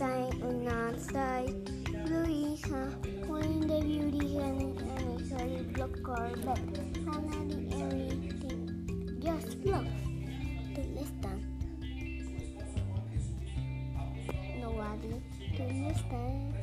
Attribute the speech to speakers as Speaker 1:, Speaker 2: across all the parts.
Speaker 1: sein und nahm Zeit. Louisa, when the beauty and initially block call back, finally everything just flops to listen. Nobody to listen.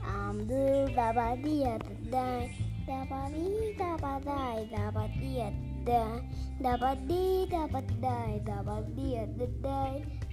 Speaker 1: I'm the dabadi at the day, dabadi dabadai dabadi at the day, dabadi dabadai dabadi at the day.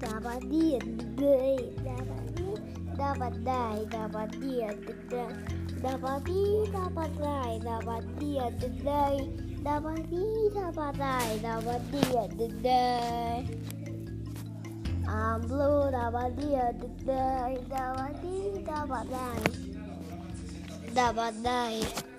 Speaker 1: dapat di dapat day dapat dia day dapat di dapat day dapat dia day Ambo dapat dia day dapat di dapat day dapat day